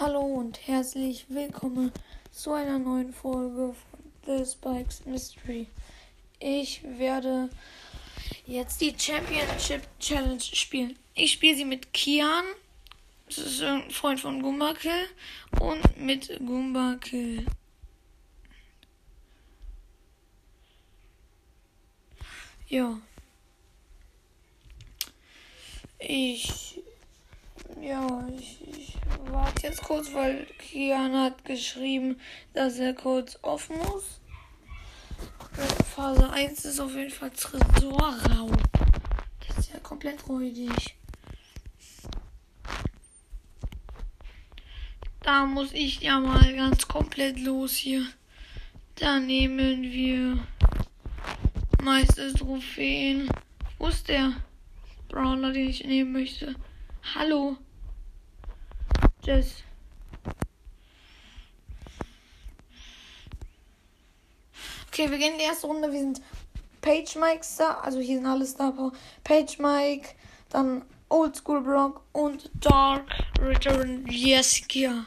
Hallo und herzlich willkommen zu einer neuen Folge von The Spikes Mystery. Ich werde jetzt die Championship Challenge spielen. Ich spiele sie mit Kian, das ist ein Freund von Gumbakill, und mit Gumbakill. Ja. Ich. Ja, ich, ich warte jetzt kurz, weil Kian hat geschrieben, dass er kurz offen muss. Phase 1 ist auf jeden Fall Tresorraum. Das ist ja komplett räudig. Da muss ich ja mal ganz komplett los hier. Da nehmen wir Meistertrophäen. Wo ist der Brawler, den ich nehmen möchte? Hallo. Jess. Okay, wir gehen in die erste Runde. Wir sind Page Mike Star. Also hier sind alle Star Power. Page Mike, dann Old School Brock und Dark Return Jessica.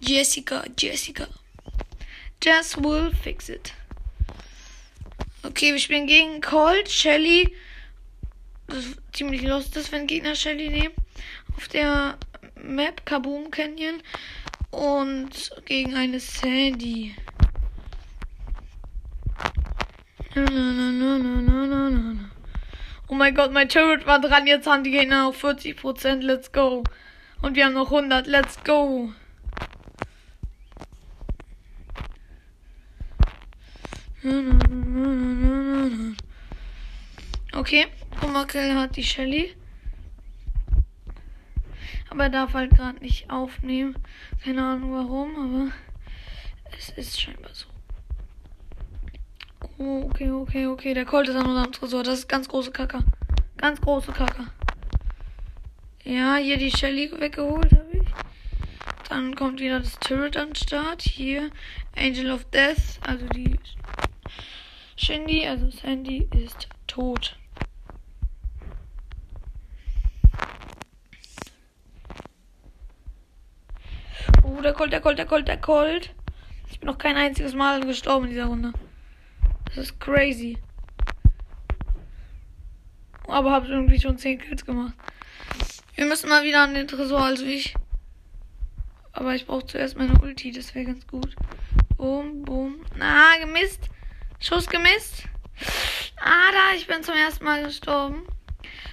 Jessica, Jessica. Jess will fix it. Okay, wir spielen gegen Colt, Shelly. Das ist ziemlich lustig, wenn Gegner Shelly nehmen. Auf der Map Kaboom Canyon. Und gegen eine Sandy. Oh mein Gott, mein Turret war dran. Jetzt haben die Gegner auf 40%. Let's go. Und wir haben noch 100. Let's go. Okay, Kummerkill hat die Shelly. Aber er darf halt gerade nicht aufnehmen. Keine Ahnung warum, aber es ist scheinbar so. Oh, okay, okay, okay. Der Colt ist an unserem Tresor. Das ist ganz große Kacke. Ganz große Kacke. Ja, hier die Shelly weggeholt habe ich. Dann kommt wieder das Turret an den Start. Hier Angel of Death, also die Shindy, also Sandy ist tot. Der Colt, der Colt, der Colt, der Colt. Ich bin noch kein einziges Mal gestorben in dieser Runde. Das ist crazy. Aber habe irgendwie schon 10 Kills gemacht. Wir müssen mal wieder an den Tresor, also ich. Aber ich brauche zuerst meine Ulti, das wäre ganz gut. Boom, boom. Na, gemisst. Schuss gemisst. Ah, da, ich bin zum ersten Mal gestorben.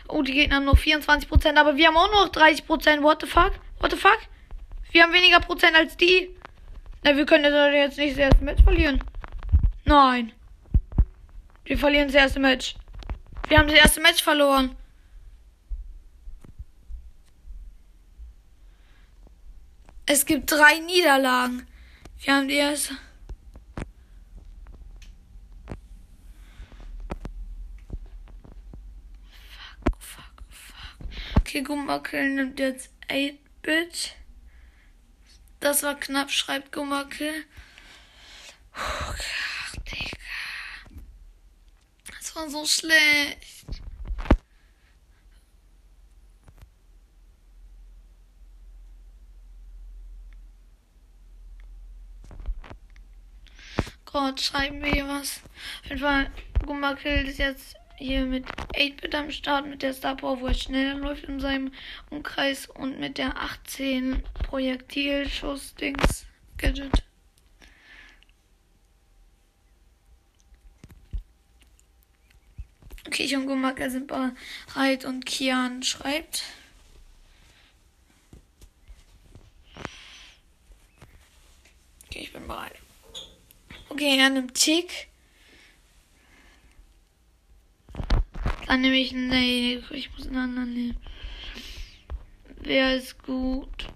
Oh, die Gegner haben nur 24%, aber wir haben auch noch 30%. What the fuck? What the fuck? Wir haben weniger Prozent als die. Na, wir können jetzt nicht das erste Match verlieren. Nein. Wir verlieren das erste Match. Wir haben das erste Match verloren. Es gibt drei Niederlagen. Wir haben die erste. Fuck, fuck, fuck. Okay, Gummakel nimmt jetzt 8-Bit. Das war knapp, schreibt Gummakel. Ach, Digga. Das war so schlecht. Gott, schreiben wir hier was. Auf jeden Fall, Gummakill ist jetzt hier mit 8-Bit am Start, mit der Star Power, wo er schneller läuft in seinem Umkreis und mit der 18 Projektilschuss-Dings Gadget. Okay, ich und Gumaka sind bereit und Kian schreibt. Okay, ich bin bereit. Okay, er nimmt Tick. Dann nehme ich. Nee, ich muss einen anderen nehmen. Wer ist gut?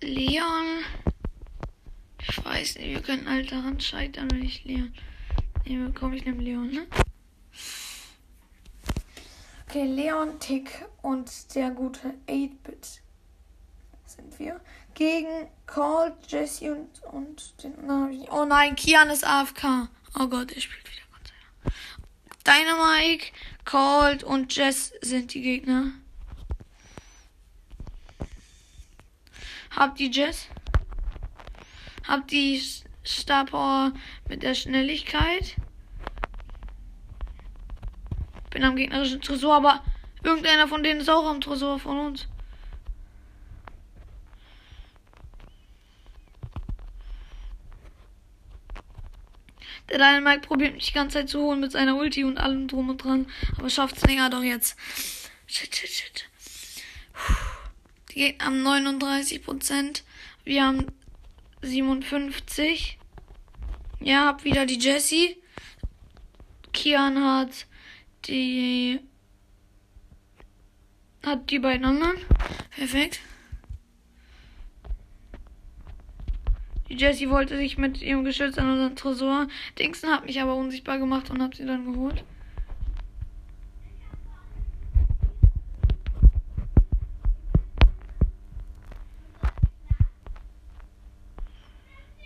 Leon. Ich weiß nicht, wir können halt daran scheitern, wenn ich Leon nehme. Komm, ich nehme Leon, ne? Okay, Leon, Tick und der gute 8-Bit sind wir. Gegen Call, Jesse und, und den. Oh nein, Kian ist AFK. Oh Gott, er spielt wieder. Dynamite, Cold und Jess sind die Gegner. Hab die Jess. Hab die Star Power mit der Schnelligkeit. Bin am gegnerischen Tresor, aber irgendeiner von denen ist auch am Tresor von uns. Der Dynamite probiert mich die ganze Zeit zu holen mit seiner Ulti und allem drum und dran. Aber schafft's länger doch jetzt. Shit, shit, shit. Die Gegner haben 39%. Wir haben 57. Ja, hab wieder die Jessie. Kian hat die hat die beiden anderen. Perfekt. Die Jessie wollte sich mit ihrem Geschütz an unseren Tresor dingsen, hat mich aber unsichtbar gemacht und hab sie dann geholt.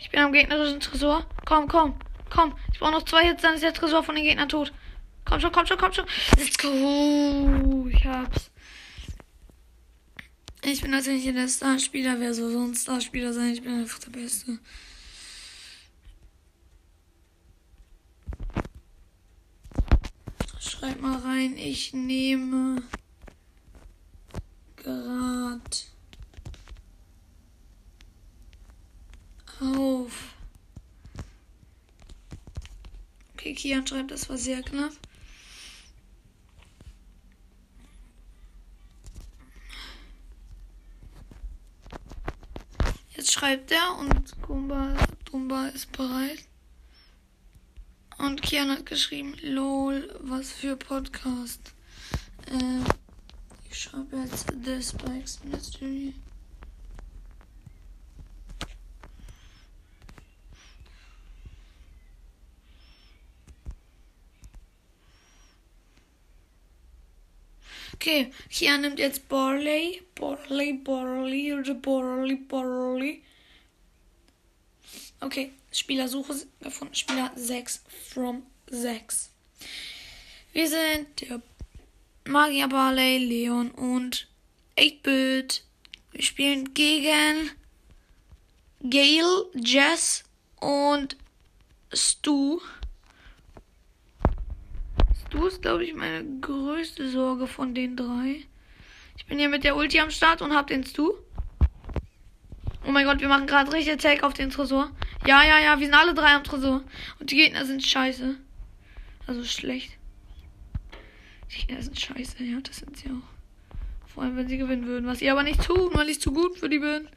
Ich bin am gegnerischen Tresor. Komm, komm, komm. Ich brauche noch zwei Hits, dann ist der Tresor von den Gegnern tot. Komm schon, komm schon, komm schon. Let's go. Ich hab's. Ich bin natürlich der Starspieler. Wer soll sonst Starspieler sein? Ich bin einfach der Beste. Schreib mal rein, ich nehme grad auf. Okay, Kian schreibt, das war sehr knapp. Schreibt er und Kumba, Dumba ist bereit. Und Kian hat geschrieben, lol, was für Podcast. Äh, ich schreibe jetzt The Spikes Mystery. Okay, Kian nimmt jetzt Borley, Borley, Borley, Borley, Borley. Okay, Spielersuche gefunden. Spieler 6 from 6. Wir sind der Magier Barley, Leon und 8-Bit. Wir spielen gegen Gail, Jess und Stu. Stu ist, glaube ich, meine größte Sorge von den drei. Ich bin hier mit der Ulti am Start und hab den Stu. Oh mein Gott, wir machen gerade richtig Take auf den Tresor. Ja, ja, ja, wir sind alle drei am Tresor. Und die Gegner sind scheiße. Also schlecht. Die Gegner sind scheiße, ja, das sind sie auch. Vor allem, wenn sie gewinnen würden. Was sie aber nicht tun, weil ich zu gut für die bin.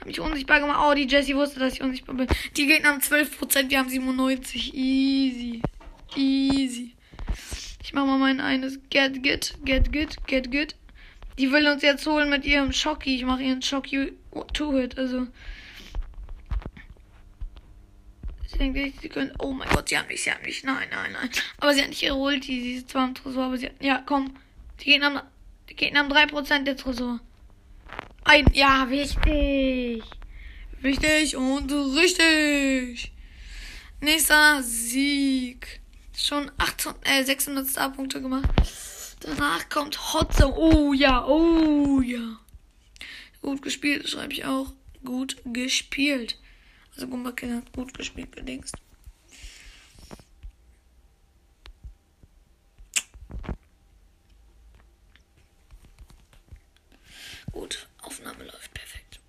Hab mich unsichtbar gemacht. Oh, die Jessie wusste, dass ich unsichtbar bin. Die Gegner haben 12%, wir haben 97. Easy. Easy. Ich mach mal mein eines Get, Get, Get, Get, Get, Get. Die will uns jetzt holen mit ihrem Schocki. Ich mache ihren Schocki To-Hit, also. Sie denkt, sie können. Oh mein Gott, sie haben mich, sie haben mich. Nein, nein, nein. Aber sie hat nicht ihre Ulti. Sie ist zwar im Tresor, aber sie hat. Ja, komm. Die Gegner haben, die Gegner haben 3% der Tresor. Ein. Ja, wichtig. Wichtig und richtig. Nächster Sieg. Schon 800, äh, 600 Star-Punkte gemacht. Danach kommt Hot Zone. Oh ja, oh ja. Gut gespielt, schreibe ich auch. Gut gespielt. Also Gumbakin hat gut gespielt, gedingst. Gut, Aufnahme läuft perfekt.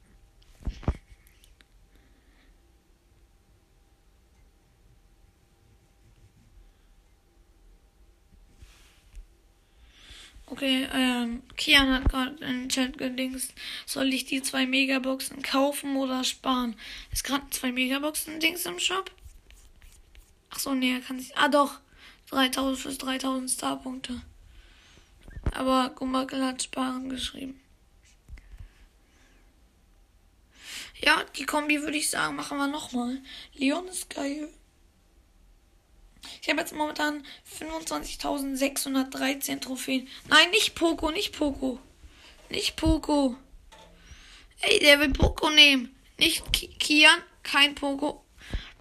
Okay, ähm, Kian hat gerade in den Chat gedingst. Soll ich die zwei Megaboxen kaufen oder sparen? Ist gerade zwei Megaboxen Dings im Shop? Ach so, nee, kann sich. Ah, doch. 3000 fürs 3000 Starpunkte. Aber Gumbakel hat sparen geschrieben. Ja, die Kombi würde ich sagen, machen wir nochmal. Leon ist geil. Ich habe jetzt momentan 25.613 Trophäen. Nein, nicht Poco, nicht Poco. Nicht Poco. Ey, der will Poco nehmen. Nicht Kian, kein Poco.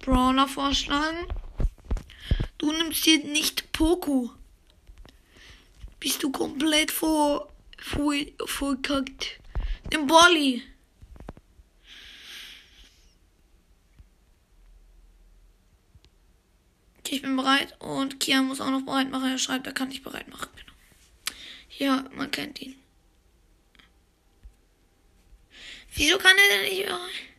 Brawler vorschlagen. Du nimmst hier nicht Poco. Bist du komplett vor, vor, vorkackt. Nimm Bolly. Okay, ich bin bereit. Und Kian muss auch noch bereit machen. Er schreibt, er kann nicht bereit machen. Genau. Ja, man kennt ihn. Wieso kann er denn nicht bereit?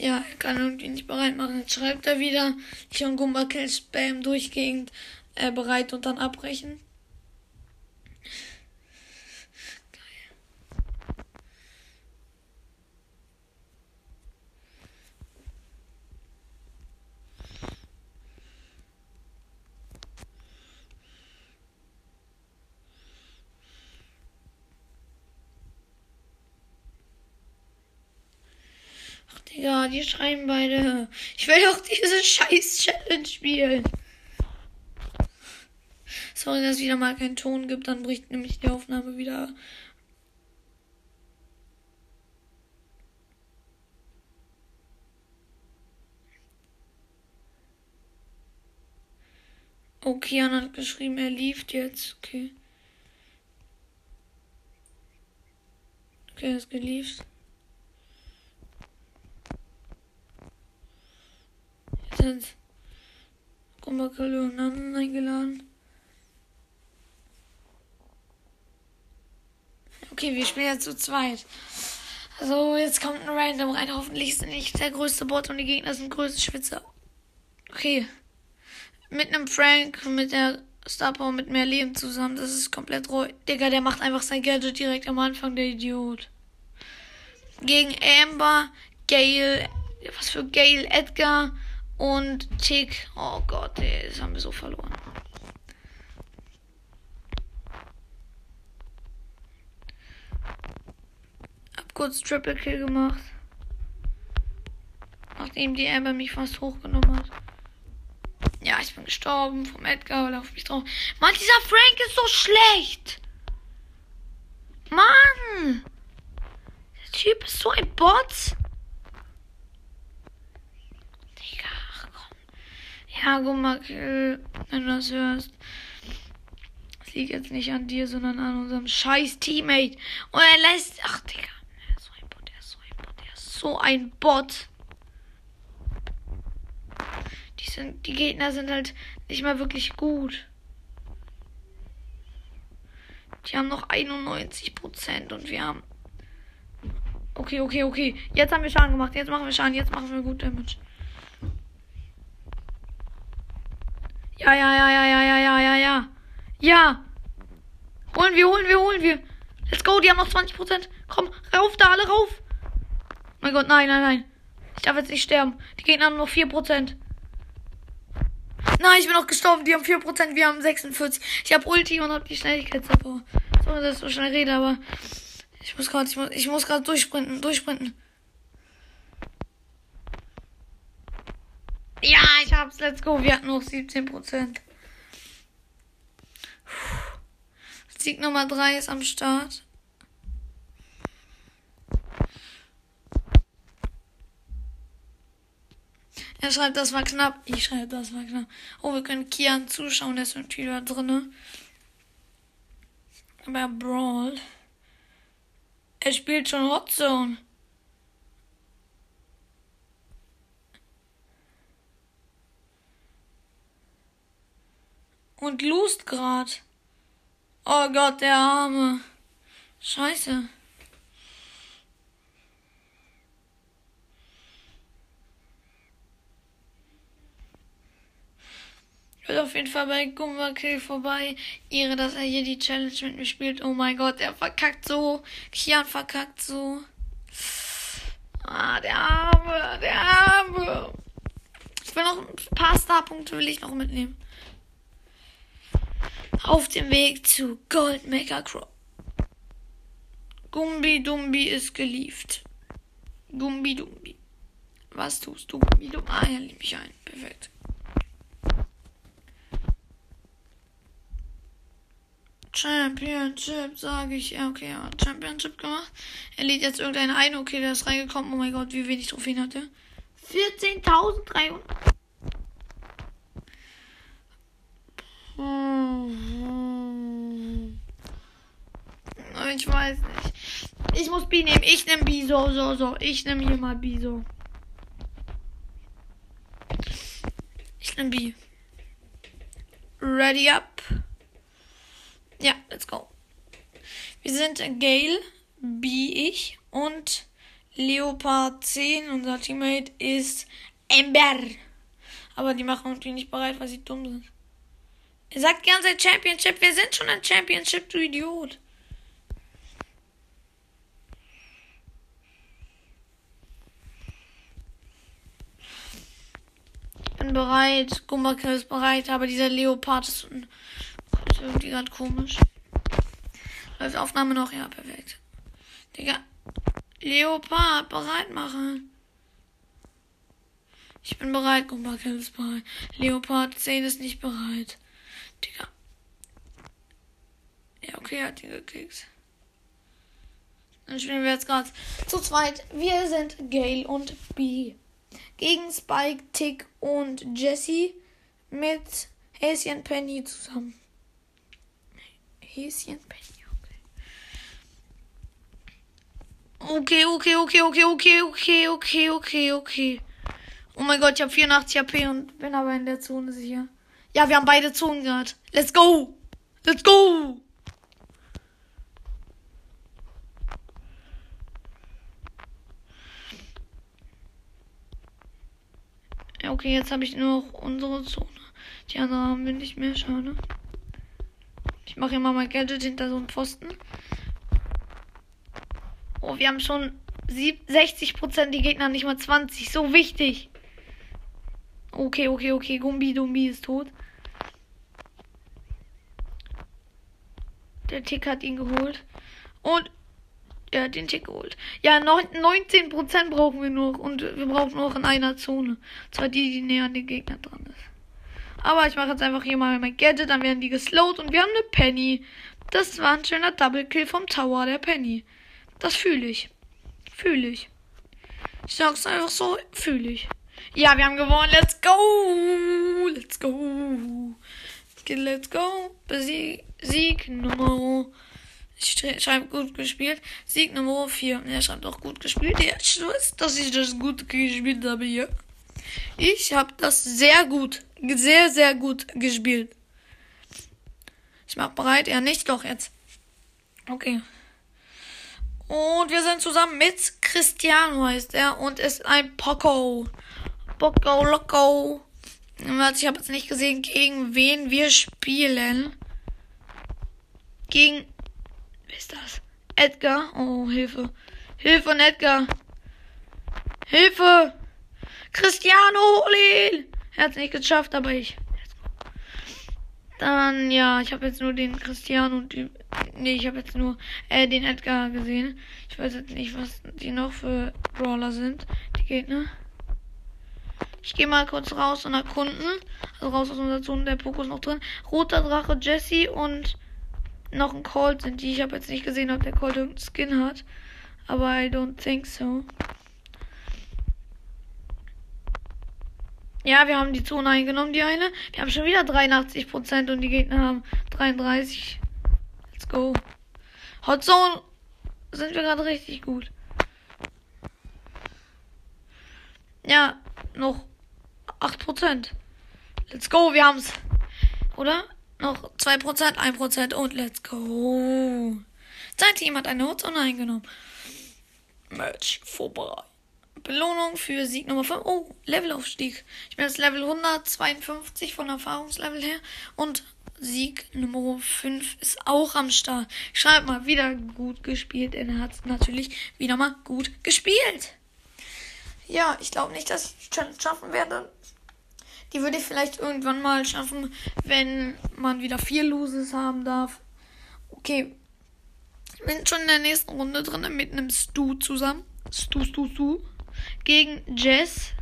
Ja, er kann irgendwie nicht bereit machen. Jetzt schreibt er wieder. Ich und Gumba Kill Spam durchgehend äh, bereit und dann abbrechen. Schreiben beide. Ich will doch diese scheiß Challenge spielen. Sorry, dass es wieder mal keinen Ton gibt, dann bricht nämlich die Aufnahme wieder. Okay, Jan hat geschrieben, er lief jetzt. Okay. Okay, er ist. Sind Kumakalu und Namen eingeladen. Okay, wir spielen jetzt zu zweit. Also, jetzt kommt ein Random rein. Hoffentlich ist er nicht der größte Bot und die Gegner sind größte Schwitzer. Okay. Mit einem Frank, mit der Star mit mehr Leben zusammen. Das ist komplett roh. Digga, der macht einfach sein Gadget direkt am Anfang, der Idiot. Gegen Amber, Gale, was für Gale, Edgar, und Tick. Oh Gott, ey, das haben wir so verloren. Hab kurz Triple Kill gemacht. Nachdem die Amber mich fast hochgenommen hat. Ja, ich bin gestorben vom Edgar, weil er auf mich drauf. Mann, dieser Frank ist so schlecht. Mann! Der Typ ist so ein Bot. Ja, Gummakill, wenn du das hörst. Das liegt jetzt nicht an dir, sondern an unserem scheiß Teammate. Und er lässt. Ach, Digga. Er ist so ein Bot, er ist so ein Bot, er ist so ein Bot. Die, sind, die Gegner sind halt nicht mal wirklich gut. Die haben noch 91% und wir haben. Okay, okay, okay. Jetzt haben wir Schaden gemacht. Jetzt machen wir Schaden. Jetzt machen wir gut Damage. Ja, ja, ja, ja, ja, ja, ja, ja, ja. Ja. Holen wir, holen wir, holen wir. Let's go, die haben noch 20%. Komm, rauf da, alle rauf. Mein Gott, nein, nein, nein. Ich darf jetzt nicht sterben. Die Gegner haben noch 4%. Nein, ich bin noch gestorben. Die haben 4%, wir haben 46. Ich habe Ulti und hab die Schnelligkeitsabbau. So, dass ich so schnell rede, aber ich muss gerade, ich muss, ich muss gerade durchsprinten, durchsprinten. Hab's. Let's go. Wir hatten noch 17%. Sieg Nummer 3 ist am Start. Er schreibt, das war knapp. Ich schreibe, das war knapp. Oh, wir können Kian zuschauen. Der ist irgendwie da drinne. Aber Brawl. Er spielt schon Hot Zone. Und lust grad. Oh Gott, der Arme. Scheiße. Ich will auf jeden Fall bei Gumbakill vorbei. Ihre, dass er hier die Challenge mit mir spielt. Oh mein Gott, er verkackt so. Kian verkackt so. Ah, der Arme, der Arme. Ich will noch ein paar Starpunkte will ich noch mitnehmen. Auf dem Weg zu Gold Mega Crow. Gumbi Dumbi ist gelieft. Gumbi Dumbi. Was tust du, Gumbi Dumbi? Ah, er liebt mich ein. Perfekt. Championship, sage ich. Ja, okay, ja. Championship gemacht. Er lädt jetzt irgendeinen ein. Okay, der ist reingekommen. Oh mein Gott, wie wenig Trophäen hat er? 14.300. Ich weiß nicht. Ich muss B nehmen. Ich nehme B. So, so, so. Ich nehme hier mal B. So. Ich nehme B. Ready up. Ja, let's go. Wir sind Gale, B ich und Leopard 10. Unser Teammate ist Ember. Aber die machen uns nicht bereit, weil sie dumm sind. Er sagt die Zeit Championship. Wir sind schon ein Championship, du Idiot. Ich bin bereit. Gumbakill ist bereit, aber dieser Leopard ist, ist irgendwie gerade komisch. Läuft Aufnahme noch? Ja, perfekt. Digga. Leopard, bereit machen. Ich bin bereit, Gumbakill ist bereit. Leopard 10 ist nicht bereit. Digga. Ja, okay, hat die gekickt. Dann spielen wir jetzt gerade zu zweit. Wir sind Gale und B. Gegen Spike, Tick und Jesse mit Häschen Penny zusammen. Häschen Penny, okay. Okay, okay, okay, okay, okay, okay, okay, okay. Oh mein Gott, ich habe 84 HP und bin aber in der Zone sicher. Ja, wir haben beide Zonen gerade. Let's go! Let's go! Ja, okay, jetzt habe ich nur noch unsere Zone. Die anderen haben wir nicht mehr, schade. Ich mache mal mein Gadget hinter so einem Pfosten. Oh, wir haben schon 60% die Gegner, nicht mal 20. So wichtig. Okay, okay, okay. Gumbi Dumbi ist tot. Der Tick hat ihn geholt. Und er hat den Tick geholt. Ja, 19% brauchen wir noch. Und wir brauchen noch in einer Zone. Zwar die, die näher an den Gegner dran ist. Aber ich mache jetzt einfach hier mal mein Gadget. Dann werden die geslowt. Und wir haben eine Penny. Das war ein schöner Double Kill vom Tower der Penny. Das fühle ich. Fühle ich. Ich sag's einfach so, fühle ich. Ja, wir haben gewonnen. Let's go. Let's go. Let's go. Sieg, Sieg Nummer. Ich schreibe gut gespielt. Sieg Nummer 4. Er schreibt auch gut gespielt. Ich weiß, dass ich das gut gespielt habe hier. Ich habe das sehr gut, sehr, sehr gut gespielt. Ich mach bereit. Ja, nicht doch jetzt. Okay. Und wir sind zusammen mit Cristiano heißt er und ist ein Poco. Bocco Loco. Ich habe jetzt nicht gesehen, gegen wen wir spielen. Gegen. Wer ist das? Edgar. Oh, Hilfe. Hilfe und Edgar. Hilfe! Cristiano, hol! Er hat es nicht geschafft, aber ich. Dann, ja, ich habe jetzt nur den Cristiano und die. Nee, ich habe jetzt nur äh, den Edgar gesehen. Ich weiß jetzt nicht, was die noch für Brawler sind. Die Gegner. Ich gehe mal kurz raus und erkunden. Also raus aus unserer Zone, der Pokus noch drin. Roter Drache Jesse und noch ein Colt sind die. Ich habe jetzt nicht gesehen, ob der Colt irgendeinen Skin hat. Aber I don't think so. Ja, wir haben die Zone eingenommen, die eine. Wir haben schon wieder 83% und die Gegner haben 33. Let's go. Hot Zone sind wir gerade richtig gut. Ja, noch 8%. Let's go, wir haben's. Oder? Noch 2%, 1% und let's go. Sein Team hat eine Hotzone eingenommen. Match vorbei. Belohnung für Sieg Nummer 5. Oh, Levelaufstieg. Ich bin jetzt Level 152 von Erfahrungslevel her. Und Sieg Nummer 5 ist auch am Start. Ich schreibe mal wieder gut gespielt. Er hat natürlich wieder mal gut gespielt. Ja, ich glaube nicht, dass ich die schaffen werde. Die würde ich vielleicht irgendwann mal schaffen, wenn man wieder vier Loses haben darf. Okay. Ich bin schon in der nächsten Runde drin mit einem Stu zusammen. Stu, Stu, Stu. Gegen Jess,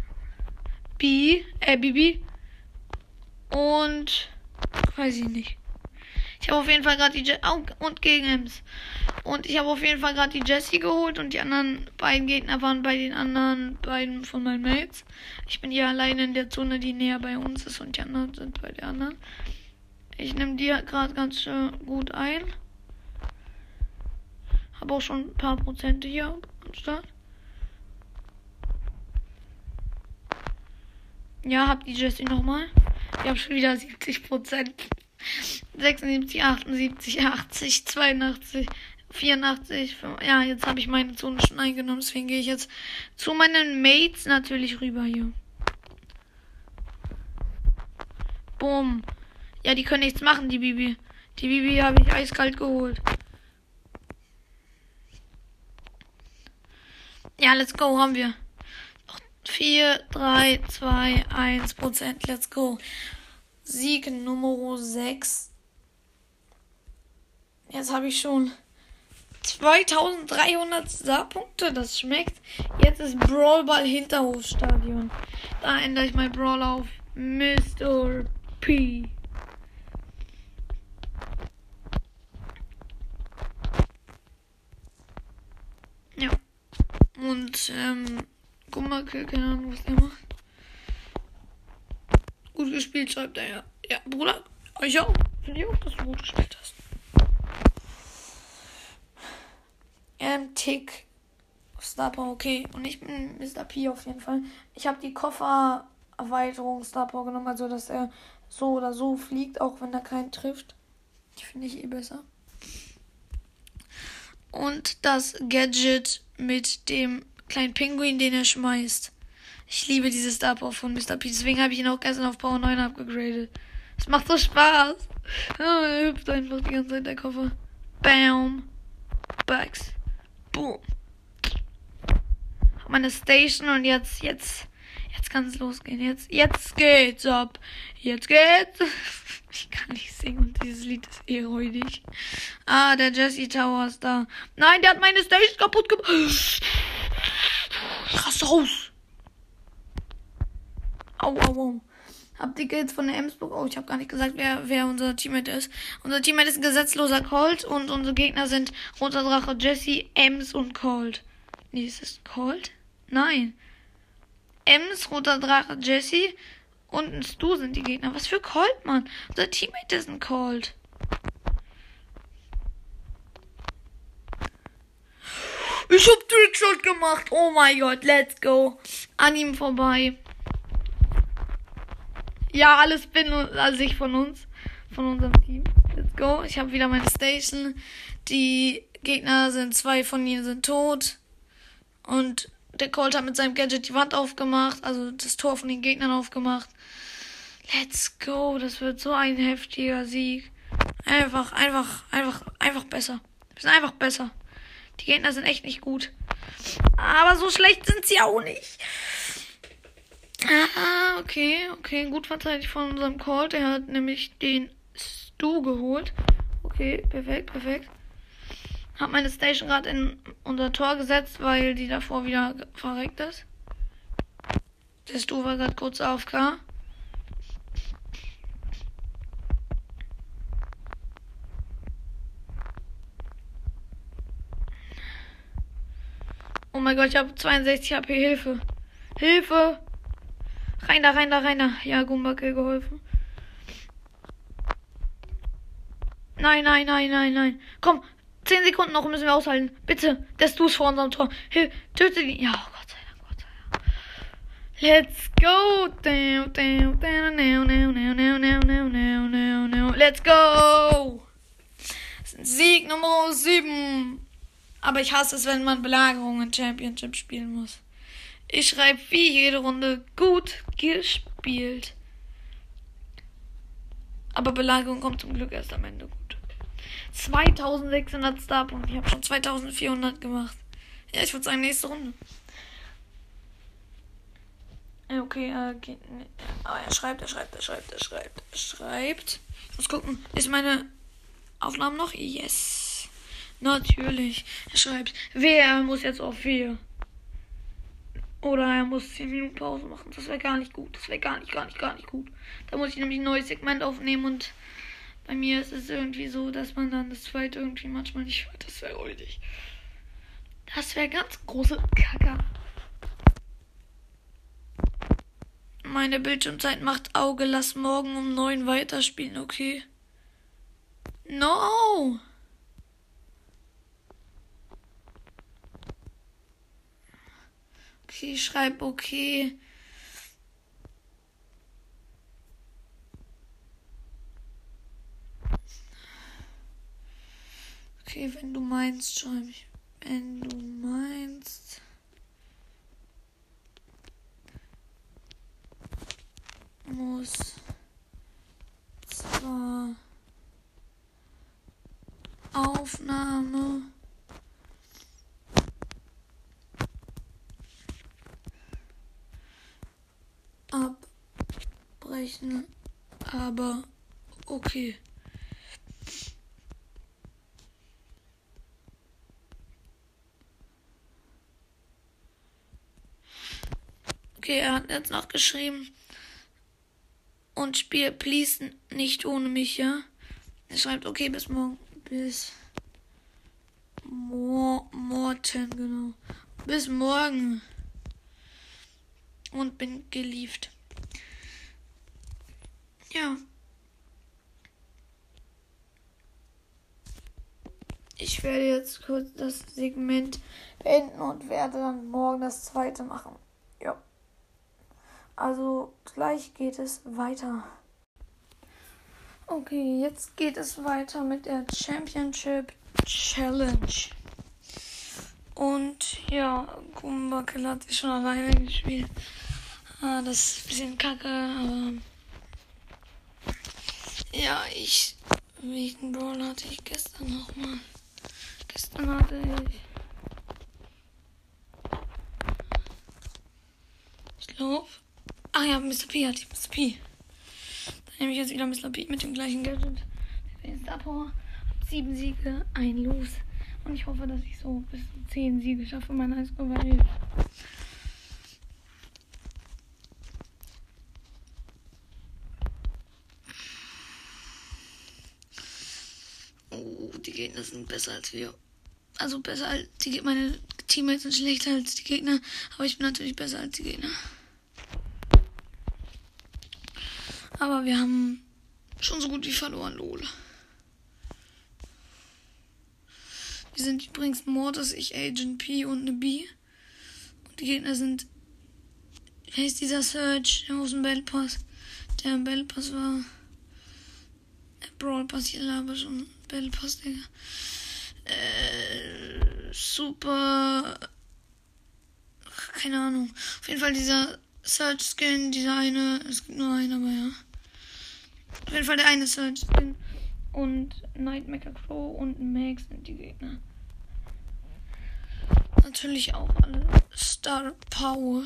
B, äh, Bibi und weiß ich nicht. Ich habe auf jeden Fall gerade die Jessie. Oh, und gegen Ems. Und ich habe auf jeden Fall gerade die Jessie geholt und die anderen beiden Gegner waren bei den anderen beiden von meinen Mates. Ich bin hier alleine in der Zone, die näher bei uns ist und die anderen sind bei der anderen. Ich nehme die gerade ganz schön gut ein. Habe auch schon ein paar Prozente hier am Start. Ja, habt die Jessie nochmal. Ich habe schon wieder 70 Prozent. 76, 78, 80, 82, 84. Ja, jetzt habe ich meine Zone schon eingenommen. Deswegen gehe ich jetzt zu meinen Mates natürlich rüber hier. Boom. Ja, die können nichts machen, die Bibi. Die Bibi habe ich eiskalt geholt. Ja, let's go, haben wir. 4, 3, 2, 1 Prozent. Let's go. Sieg Nummer 6. Jetzt habe ich schon 2300 Star-Punkte. Das schmeckt. Jetzt ist Brawlball Hinterhofstadion. Da ändere ich mein Brawl auf Mr. P. Ja. Und, ähm, mal, keine Ahnung, was der macht. Gut gespielt, schreibt er ja. Ja, Bruder, ich auch. Finde ich auch, dass du gut gespielt hast. Ähm, Tick. Star Power, okay. Und ich bin Mr. P auf jeden Fall. Ich habe die Koffererweiterung Star Power genommen, also dass er so oder so fliegt, auch wenn er keinen trifft. Die finde ich eh besser. Und das Gadget mit dem kleinen Pinguin, den er schmeißt. Ich liebe dieses Star Power von Mr. P. Deswegen habe ich ihn auch gestern auf Power 9 abgegradet. Es macht so Spaß. Oh, er hüpft einfach die ganze Zeit der Koffer. Bam. Bugs. Boom. Meine Station und jetzt, jetzt, jetzt kann es losgehen. Jetzt, jetzt geht's ab. Jetzt geht's. Ich kann nicht singen und dieses Lied ist eh räudig. Ah, der Jesse Tower ist da. Nein, der hat meine Station kaputt gemacht. Krass raus. Au, au, au. Habt ihr jetzt von der Emsburg? Oh, ich habe gar nicht gesagt, wer, wer unser Teammate ist. Unser Teammate ist ein gesetzloser Colt und unsere Gegner sind Roter Drache, Jesse, Ems und Colt. Nee, ist das Colt? Nein. Ems, Roter Drache, Jesse und ein Stu sind die Gegner. Was für Colt, Mann? Unser Teammate ist ein Colt. Ich hab Trickshot gemacht. Oh mein Gott, let's go. An ihm vorbei. Ja, alles bin also ich von uns, von unserem Team. Let's go. Ich habe wieder meine Station. Die Gegner sind zwei von ihnen sind tot und der Colt hat mit seinem Gadget die Wand aufgemacht, also das Tor von den Gegnern aufgemacht. Let's go, das wird so ein heftiger Sieg. Einfach, einfach, einfach, einfach besser. Wir sind einfach besser. Die Gegner sind echt nicht gut. Aber so schlecht sind sie auch nicht. Ah, okay, okay. Gut verteidigt von unserem Colt. Er hat nämlich den Stu geholt. Okay, perfekt, perfekt. Hab meine Station gerade in unser Tor gesetzt, weil die davor wieder verreckt ist. Der Stu war gerade kurz AFK. Oh mein Gott, ich habe 62 HP. Hilfe. Hilfe. Rein da, rein da, rein da. Ja, Gumbacke geholfen. Nein, nein, nein, nein, nein. Komm, 10 Sekunden noch müssen wir aushalten. Bitte, der Stu ist vor unserem Tor. Hilf, töte ihn. Ja, oh Gott sei Dank, Gott sei Dank. Let's go. Let's go. Sieg Nummer 7. Aber ich hasse es, wenn man Belagerungen Championship spielen muss. Ich schreibe wie jede Runde gut gespielt. Aber Belagerung kommt zum Glück erst am Ende gut. 2600 Starpunkte. Ich habe schon 2400 gemacht. Ja, ich würde sagen, nächste Runde. Okay, äh, geht nicht. Oh, er schreibt, er schreibt, er schreibt, er schreibt, er schreibt. Ich muss gucken. Ist meine Aufnahme noch? Yes. Natürlich. Er schreibt, wer muss jetzt auf 4? Oder er muss 10 Minuten Pause machen. Das wäre gar nicht gut. Das wäre gar nicht, gar nicht, gar nicht gut. Da muss ich nämlich ein neues Segment aufnehmen und bei mir ist es irgendwie so, dass man dann das zweite irgendwie manchmal nicht hört. Das wäre räudig. Das wäre ganz große Kacke. Meine Bildschirmzeit macht Auge. Lass morgen um 9 weiterspielen, okay? No! Okay, ich schreibe okay. Okay, wenn du meinst, schreibe ich. Wenn du meinst. Muss zwar Aufnahme abbrechen, aber okay. Okay, er hat jetzt noch geschrieben. Und spiel please nicht ohne mich, ja? Er schreibt, okay, bis morgen. Bis Mor genau. Bis morgen. Und bin gelieft. Ja. Ich werde jetzt kurz das Segment beenden und werde dann morgen das zweite machen. Ja. Also gleich geht es weiter. Okay, jetzt geht es weiter mit der Championship Challenge. Und ja, Gumbakel hat sich schon alleine gespielt. Ah, das ist ein bisschen kacke, aber. Ja, ich. Welchen Brawl hatte ich gestern nochmal? Gestern hatte ich. Ich glaube. Ah ja, Mr. P hatte ich Mr. P. Dann nehme ich jetzt wieder Mr. P mit dem gleichen Gadget. Der Star Power. Sieben Siege, ein Los. Und ich hoffe, dass ich so bis zu zehn Siege schaffe. Mein Highscore war 11. Oh, die Gegner sind besser als wir. Also besser als die meine Teammates sind schlechter als die Gegner, aber ich bin natürlich besser als die Gegner. Aber wir haben schon so gut wie verloren, lol. Wir sind übrigens Mortis, ich Agent P und eine B. Und die Gegner sind. Wie heißt dieser Search? Der aus dem Battle Pass. Der im Battle Pass war. Der Brawl Pass hier laber schon. Battle Pass, Digga. Äh, super. Keine Ahnung. Auf jeden Fall dieser Search Skin, dieser eine. Es gibt nur einen, aber ja. Auf jeden Fall der eine Search Skin. Und Nightmaker Crow und Max sind die Gegner. Natürlich auch alle Star Power.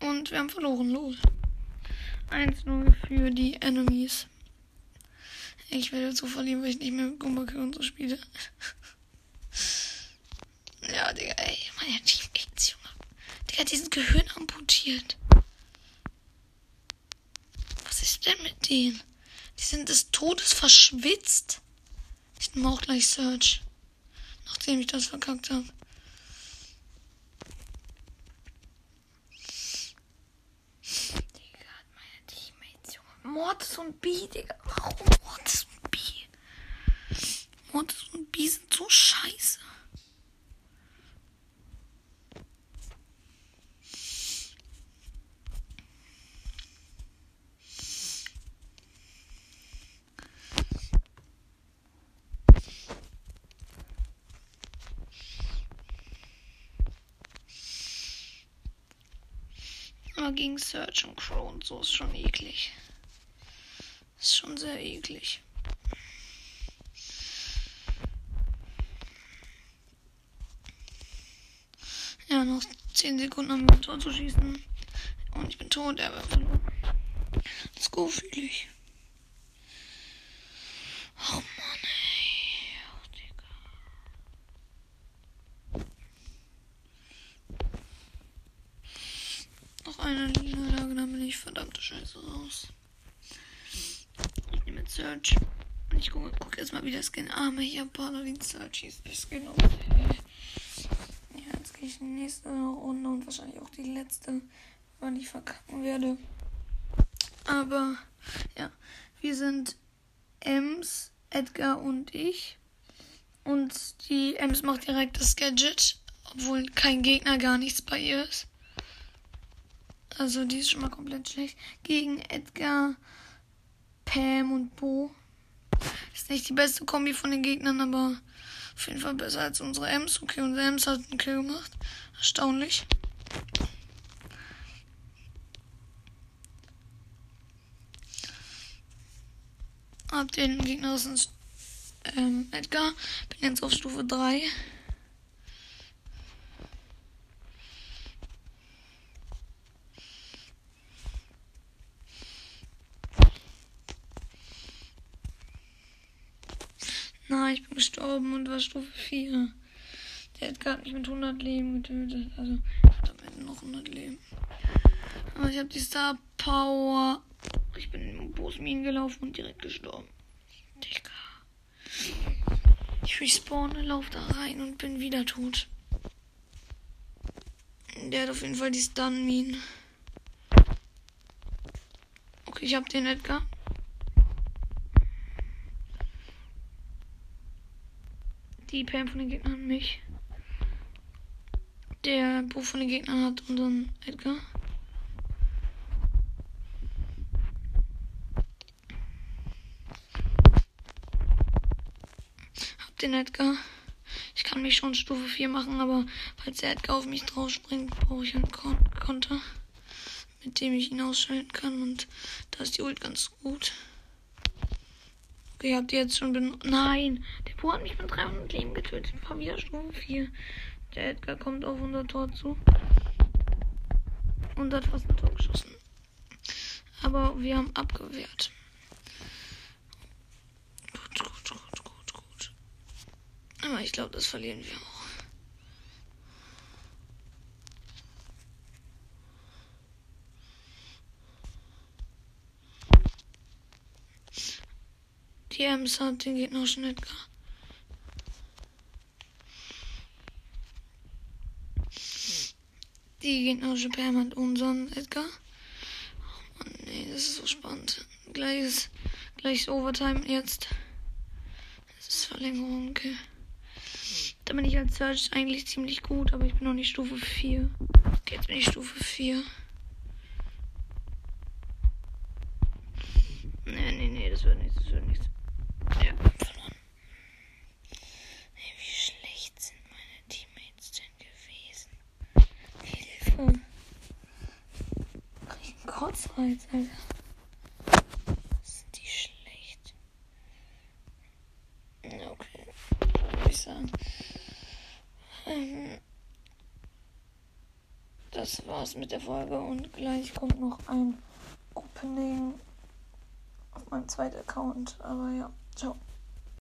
Und wir haben verloren, los. 1-0 für die Enemies. Ich werde so verlieren, weil ich nicht mehr mit Gumbake und so spiele. ja, Digga, ey, meine Teammates, Junge. Digga, die sind Gehirn amputiert. Was ist denn mit denen? Die sind des Todes verschwitzt. Ich nehme auch gleich Search. Nachdem ich das verkackt habe. Digga, meine Teammates, Junge. Mortis und B, Digga. Warum Mortis und B? Mortis und B sind so scheiße. Gegen Search und Crow und so ist schon eklig. Ist schon sehr eklig. Ja, noch 10 Sekunden um ein Tor zu schießen. Und ich bin tot, aber verloren. Let's go, fühle ich. Oh Mann, ey. Oh, Digga. Noch eine Niederlage, dann bin ich verdammte Scheiße raus. Ich nehme jetzt Search. Und ich gucke guck jetzt mal, wie das Skin Arme hier Paladin Search hieß. Das Skin aus. Ja, jetzt gehe ich in die nächste Runde und wahrscheinlich auch die letzte, weil ich verkacken werde. Aber ja, wir sind Ems, Edgar und ich. Und die Ems macht direkt das Gadget, obwohl kein Gegner gar nichts bei ihr ist. Also die ist schon mal komplett schlecht. Gegen Edgar, Pam und Bo. Ist nicht die beste Kombi von den Gegnern, aber auf jeden Fall besser als unsere Ems. Okay, unsere Ems hat einen Kill gemacht. Erstaunlich. Hab den Gegner ist ähm, Edgar. Bin jetzt auf Stufe 3. Na, ich bin gestorben und war Stufe 4. Der hat gerade mich mit 100 Leben getötet. Also, ich habe noch 100 Leben. Aber ich habe die Star Power. Ich bin in Bosmin gelaufen und direkt gestorben. Digga. Ich respawne, lauf da rein und bin wieder tot. Der hat auf jeden Fall die Stun-Minen. Okay, ich hab den Edgar. Die Pam von den Gegnern mich. Der Bo von den Gegnern hat unseren Edgar. Hab den Edgar. Ich kann mich schon Stufe 4 machen, aber falls der Edgar auf mich drauf springt, brauche ich einen Kon Konter, mit dem ich ihn ausschalten kann. Und da ist die Ult ganz gut. Okay, habt ihr jetzt schon benutzt? Nein, der Po hat mich mit 300 Leben getötet. Ich war wieder Stufe 4. Der Edgar kommt auf unser Tor zu. Und hat fast ein Tor geschossen. Aber wir haben abgewehrt. Gut, gut, gut, gut, gut. Aber ich glaube, das verlieren wir auch. Die Ems hat den gegnerischen Edgar. Die gegnerische Pam hat unseren Edgar. Oh Mann, nee, das ist so spannend. Gleich ist, gleich ist Overtime jetzt. Das ist Verlängerung, okay. Da bin ich als Search eigentlich ziemlich gut, aber ich bin noch nicht Stufe 4. Okay, jetzt bin ich Stufe 4. Nee, nee, nee, das wird nichts, das wird nichts. Ja, verloren. Hey, wie schlecht sind meine Teammates denn gewesen? Hilfe. Krieg ich einen Kotzreiz, Alter. Sind die schlecht? Ja, Okay, würde ich sagen. Ähm, das war's mit der Folge und gleich kommt noch ein Opening auf meinem zweiten Account. Aber ja, ciao.